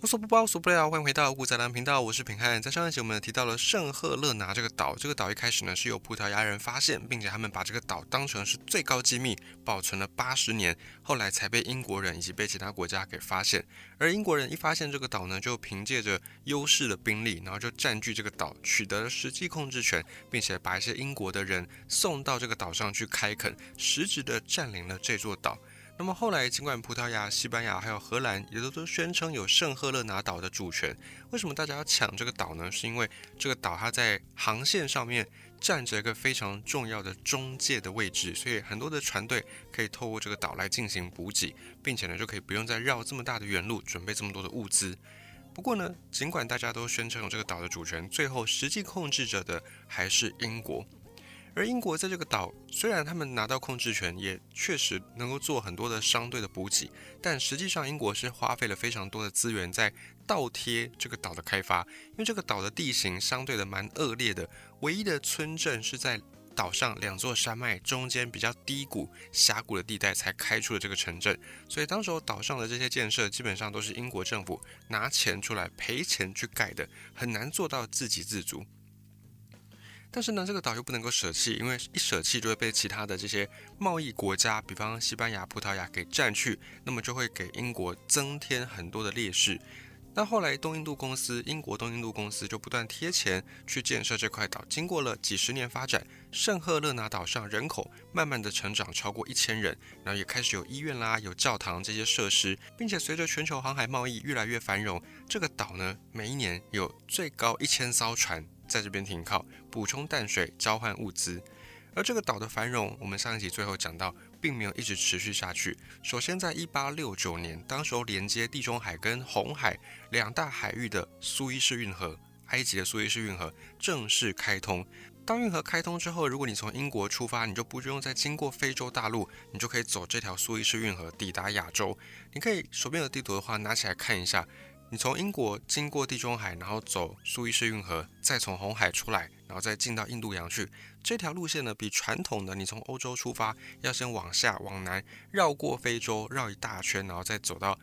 无所不包，无所不料，欢迎回到古仔蓝频道，我是平汉。在上一集我们提到了圣赫勒拿这个岛，这个岛一开始呢是由葡萄牙人发现，并且他们把这个岛当成是最高机密，保存了八十年，后来才被英国人以及被其他国家给发现。而英国人一发现这个岛呢，就凭借着优势的兵力，然后就占据这个岛，取得了实际控制权，并且把一些英国的人送到这个岛上去开垦，实质的占领了这座岛。那么后来，尽管葡萄牙、西班牙还有荷兰也都都宣称有圣赫勒拿岛的主权，为什么大家要抢这个岛呢？是因为这个岛它在航线上面占着一个非常重要的中介的位置，所以很多的船队可以透过这个岛来进行补给，并且呢就可以不用再绕这么大的远路准备这么多的物资。不过呢，尽管大家都宣称有这个岛的主权，最后实际控制着的还是英国。而英国在这个岛，虽然他们拿到控制权，也确实能够做很多的商队的补给，但实际上英国是花费了非常多的资源在倒贴这个岛的开发，因为这个岛的地形相对的蛮恶劣的，唯一的村镇是在岛上两座山脉中间比较低谷峡谷的地带才开出了这个城镇，所以当时候岛上的这些建设基本上都是英国政府拿钱出来赔钱去盖的，很难做到自给自足。但是呢，这个岛又不能够舍弃，因为一舍弃就会被其他的这些贸易国家，比方西班牙、葡萄牙给占去，那么就会给英国增添很多的劣势。那后来东印度公司，英国东印度公司就不断贴钱去建设这块岛。经过了几十年发展，圣赫勒拿岛上人口慢慢的成长超过一千人，然后也开始有医院啦、有教堂这些设施，并且随着全球航海贸易越来越繁荣，这个岛呢，每一年有最高一千艘船。在这边停靠，补充淡水，交换物资。而这个岛的繁荣，我们上一集最后讲到，并没有一直持续下去。首先，在一八六九年，当时候连接地中海跟红海两大海域的苏伊士运河，埃及的苏伊士运河正式开通。当运河开通之后，如果你从英国出发，你就不用再经过非洲大陆，你就可以走这条苏伊士运河抵达亚洲。你可以手边有地图的话，拿起来看一下。你从英国经过地中海，然后走苏伊士运河，再从红海出来，然后再进到印度洋去。这条路线呢，比传统的你从欧洲出发，要先往下往南，绕过非洲，绕一大圈，然后再走到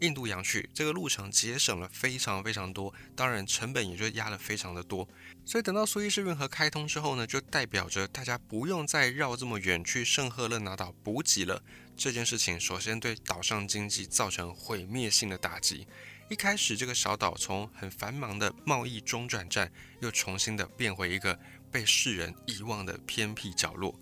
印度洋去。这个路程节省了非常非常多，当然成本也就压了非常的多。所以等到苏伊士运河开通之后呢，就代表着大家不用再绕这么远去圣赫勒拿岛补给了。这件事情首先对岛上经济造成毁灭性的打击。一开始，这个小岛从很繁忙的贸易中转站，又重新的变回一个被世人遗忘的偏僻角落。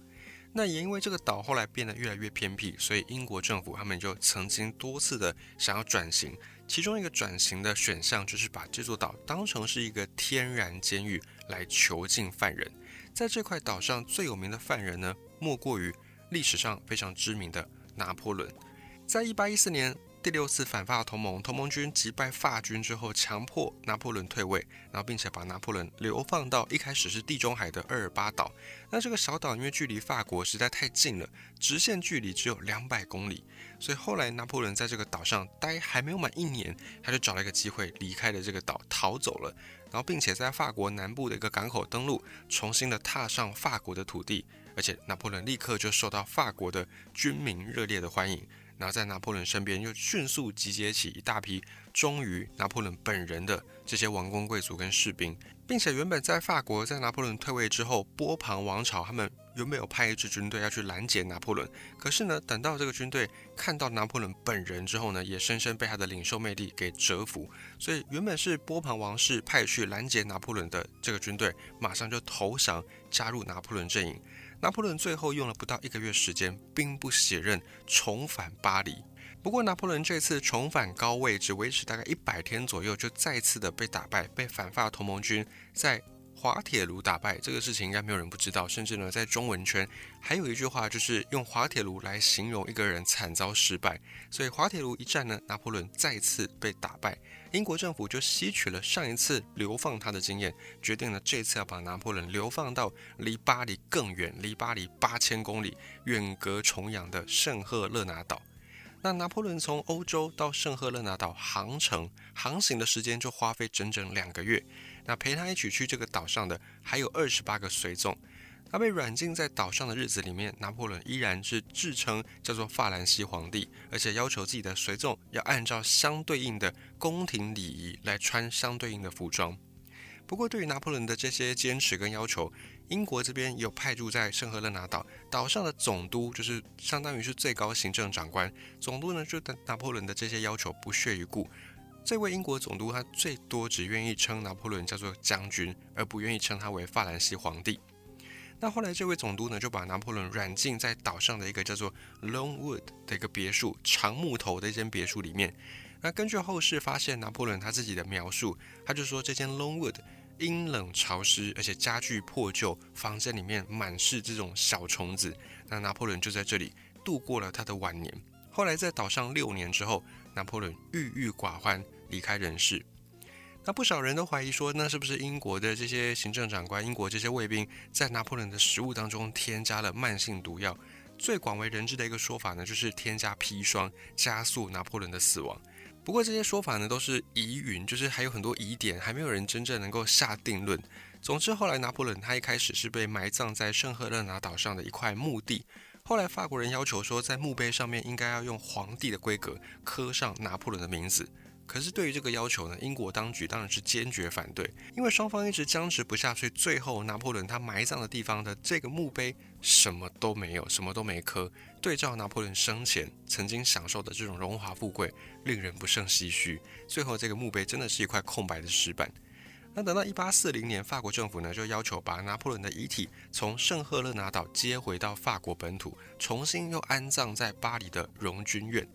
那也因为这个岛后来变得越来越偏僻，所以英国政府他们就曾经多次的想要转型。其中一个转型的选项就是把这座岛当成是一个天然监狱来囚禁犯人。在这块岛上最有名的犯人呢，莫过于历史上非常知名的拿破仑。在一八一四年。第六次反法同盟，同盟军击败法军之后，强迫拿破仑退位，然后并且把拿破仑流放到一开始是地中海的厄尔巴岛。那这个小岛因为距离法国实在太近了，直线距离只有两百公里，所以后来拿破仑在这个岛上待还没有满一年，他就找了一个机会离开了这个岛，逃走了，然后并且在法国南部的一个港口登陆，重新的踏上法国的土地，而且拿破仑立刻就受到法国的军民热烈的欢迎。然后在拿破仑身边又迅速集结起一大批忠于拿破仑本人的这些王公贵族跟士兵，并且原本在法国，在拿破仑退位之后，波旁王朝他们原本有派一支军队要去拦截拿破仑，可是呢，等到这个军队看到拿破仑本人之后呢，也深深被他的领袖魅力给折服，所以原本是波旁王室派去拦截拿破仑的这个军队，马上就投降加入拿破仑阵营。拿破仑最后用了不到一个月时间，兵不血刃，重返巴黎。不过，拿破仑这次重返高位，只维持大概一百天左右，就再次的被打败，被反法同盟军在。滑铁卢打败这个事情应该没有人不知道，甚至呢，在中文圈还有一句话，就是用滑铁卢来形容一个人惨遭失败。所以滑铁卢一战呢，拿破仑再次被打败，英国政府就吸取了上一次流放他的经验，决定了这次要把拿破仑流放到离巴黎更远、离巴黎八千公里、远隔重洋的圣赫勒拿岛。那拿破仑从欧洲到圣赫勒拿岛航程航行的时间就花费整整两个月。那陪他一起去这个岛上的还有二十八个随从。他被软禁在岛上的日子里面，拿破仑依然是自称叫做法兰西皇帝，而且要求自己的随从要按照相对应的宫廷礼仪来穿相对应的服装。不过，对于拿破仑的这些坚持跟要求，英国这边有派驻在圣赫勒拿岛岛上的总督，就是相当于是最高行政长官。总督呢，就对拿破仑的这些要求不屑一顾。这位英国总督他最多只愿意称拿破仑叫做将军，而不愿意称他为法兰西皇帝。那后来，这位总督呢，就把拿破仑软禁在岛上的一个叫做 Longwood 的一个别墅，长木头的一间别墅里面。那根据后世发现拿破仑他自己的描述，他就说这间 Longwood 阴冷潮湿，而且家具破旧，房间里面满是这种小虫子。那拿破仑就在这里度过了他的晚年。后来在岛上六年之后，拿破仑郁郁寡欢，离开人世。那不少人都怀疑说，那是不是英国的这些行政长官、英国这些卫兵在拿破仑的食物当中添加了慢性毒药？最广为人知的一个说法呢，就是添加砒霜，加速拿破仑的死亡。不过这些说法呢，都是疑云，就是还有很多疑点，还没有人真正能够下定论。总之，后来拿破仑他一开始是被埋葬在圣赫勒拿岛上的一块墓地，后来法国人要求说，在墓碑上面应该要用皇帝的规格刻上拿破仑的名字。可是对于这个要求呢，英国当局当然是坚决反对，因为双方一直僵持不下，去最后拿破仑他埋葬的地方的这个墓碑什么都没有，什么都没刻。对照拿破仑生前曾经享受的这种荣华富贵，令人不胜唏嘘。最后这个墓碑真的是一块空白的石板。那等到一八四零年，法国政府呢就要求把拿破仑的遗体从圣赫勒拿岛接回到法国本土，重新又安葬在巴黎的荣军院。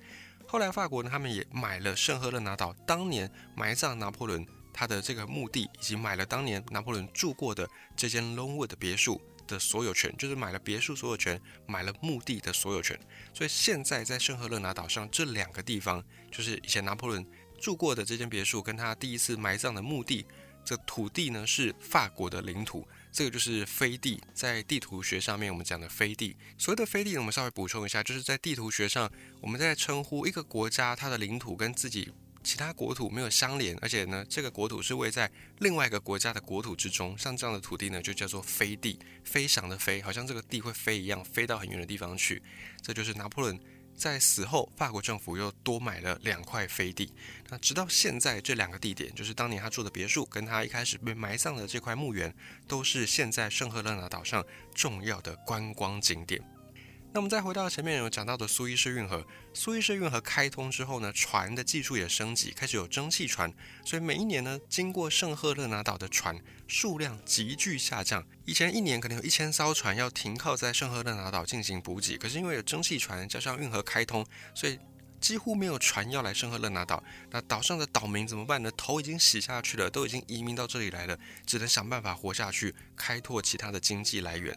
后来法国呢，他们也买了圣赫勒拿岛当年埋葬拿破仑他的这个墓地，以及买了当年拿破仑住过的这间 Longwood 别墅的所有权，就是买了别墅所有权，买了墓地的所有权。所以现在在圣赫勒拿岛上这两个地方，就是以前拿破仑住过的这间别墅，跟他第一次埋葬的墓地，这土地呢是法国的领土。这个就是飞地，在地图学上面我们讲的飞地。所谓的飞地呢，我们稍微补充一下，就是在地图学上，我们在称呼一个国家它的领土跟自己其他国土没有相连，而且呢，这个国土是位在另外一个国家的国土之中，像这样的土地呢，就叫做飞地，飞翔的飞，好像这个地会飞一样，飞到很远的地方去。这就是拿破仑。在死后，法国政府又多买了两块飞地。那直到现在，这两个地点，就是当年他住的别墅，跟他一开始被埋葬的这块墓园，都是现在圣赫勒拿岛上重要的观光景点。那我们再回到前面有讲到的苏伊士运河，苏伊士运河开通之后呢，船的技术也升级，开始有蒸汽船，所以每一年呢，经过圣赫勒拿岛的船数量急剧下降。以前一年可能有一千艘船要停靠在圣赫勒拿岛进行补给，可是因为有蒸汽船加上运河开通，所以几乎没有船要来圣赫勒拿岛。那岛上的岛民怎么办呢？头已经洗下去了，都已经移民到这里来了，只能想办法活下去，开拓其他的经济来源。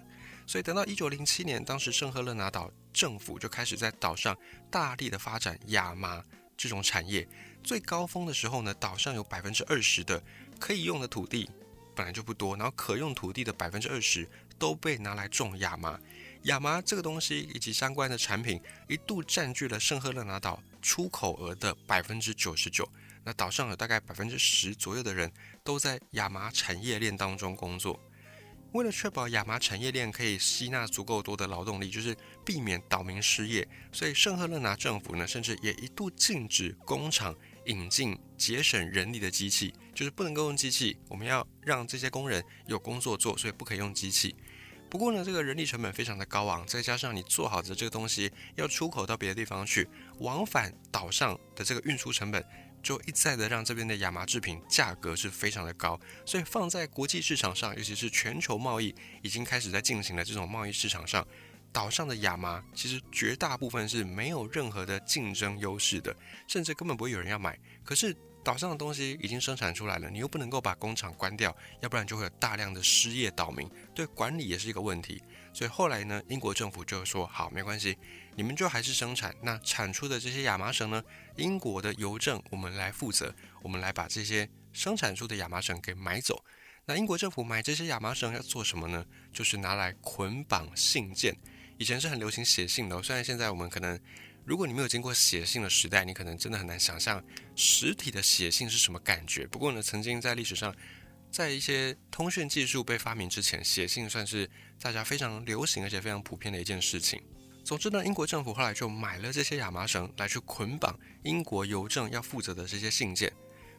所以等到一九零七年，当时圣赫勒拿岛政府就开始在岛上大力的发展亚麻这种产业。最高峰的时候呢，岛上有百分之二十的可以用的土地本来就不多，然后可用土地的百分之二十都被拿来种亚麻。亚麻这个东西以及相关的产品一度占据了圣赫勒拿岛出口额的百分之九十九。那岛上有大概百分之十左右的人都在亚麻产业链当中工作。为了确保亚麻产业链可以吸纳足够多的劳动力，就是避免岛民失业，所以圣赫勒拿政府呢，甚至也一度禁止工厂引进节省人力的机器，就是不能够用机器。我们要让这些工人有工作做，所以不可以用机器。不过呢，这个人力成本非常的高昂，再加上你做好的这个东西要出口到别的地方去，往返岛上的这个运输成本。就一再的让这边的亚麻制品价格是非常的高，所以放在国际市场上，尤其是全球贸易已经开始在进行的这种贸易市场上，岛上的亚麻其实绝大部分是没有任何的竞争优势的，甚至根本不会有人要买。可是岛上的东西已经生产出来了，你又不能够把工厂关掉，要不然就会有大量的失业岛民，对管理也是一个问题。所以后来呢，英国政府就说好，没关系。你们就还是生产，那产出的这些亚麻绳呢？英国的邮政我们来负责，我们来把这些生产出的亚麻绳给买走。那英国政府买这些亚麻绳要做什么呢？就是拿来捆绑信件。以前是很流行写信的，虽然现在我们可能，如果你没有经过写信的时代，你可能真的很难想象实体的写信是什么感觉。不过呢，曾经在历史上，在一些通讯技术被发明之前，写信算是大家非常流行而且非常普遍的一件事情。总之呢，英国政府后来就买了这些亚麻绳来去捆绑英国邮政要负责的这些信件。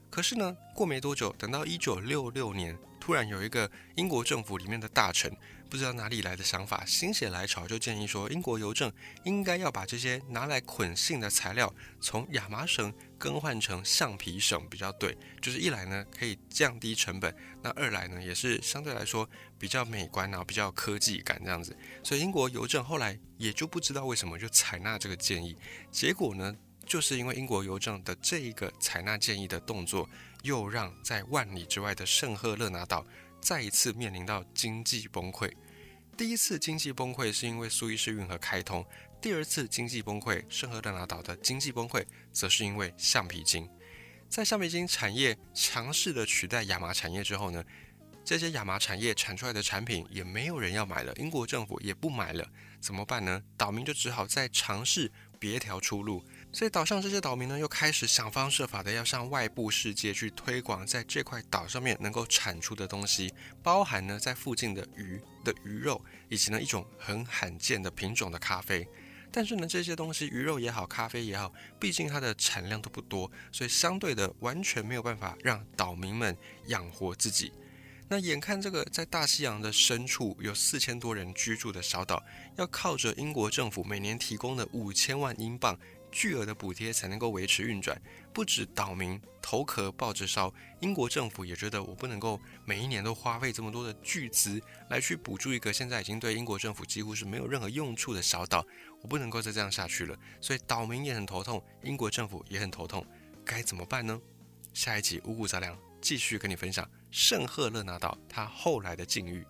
可是呢，过没多久，等到一九六六年，突然有一个英国政府里面的大臣。不知道哪里来的想法，心血来潮就建议说，英国邮政应该要把这些拿来捆信的材料从亚麻绳更换成橡皮绳比较对。就是一来呢可以降低成本，那二来呢也是相对来说比较美观然后比较有科技感这样子。所以英国邮政后来也就不知道为什么就采纳这个建议。结果呢，就是因为英国邮政的这一个采纳建议的动作，又让在万里之外的圣赫勒拿岛。再一次面临到经济崩溃。第一次经济崩溃是因为苏伊士运河开通，第二次经济崩溃，圣赫勒拿岛的经济崩溃，则是因为橡皮筋。在橡皮筋产业强势的取代亚麻产业之后呢，这些亚麻产业产出来的产品也没有人要买了，英国政府也不买了，怎么办呢？岛民就只好再尝试别条出路。所以岛上这些岛民呢，又开始想方设法的要向外部世界去推广在这块岛上面能够产出的东西，包含呢在附近的鱼的鱼肉，以及呢一种很罕见的品种的咖啡。但是呢这些东西鱼肉也好，咖啡也好，毕竟它的产量都不多，所以相对的完全没有办法让岛民们养活自己。那眼看这个在大西洋的深处有四千多人居住的小岛，要靠着英国政府每年提供的五千万英镑。巨额的补贴才能够维持运转，不止岛民头壳抱着烧，英国政府也觉得我不能够每一年都花费这么多的巨资来去补助一个现在已经对英国政府几乎是没有任何用处的小岛，我不能够再这样下去了。所以岛民也很头痛，英国政府也很头痛，该怎么办呢？下一集五谷杂粮继续跟你分享圣赫勒拿岛它后来的境遇。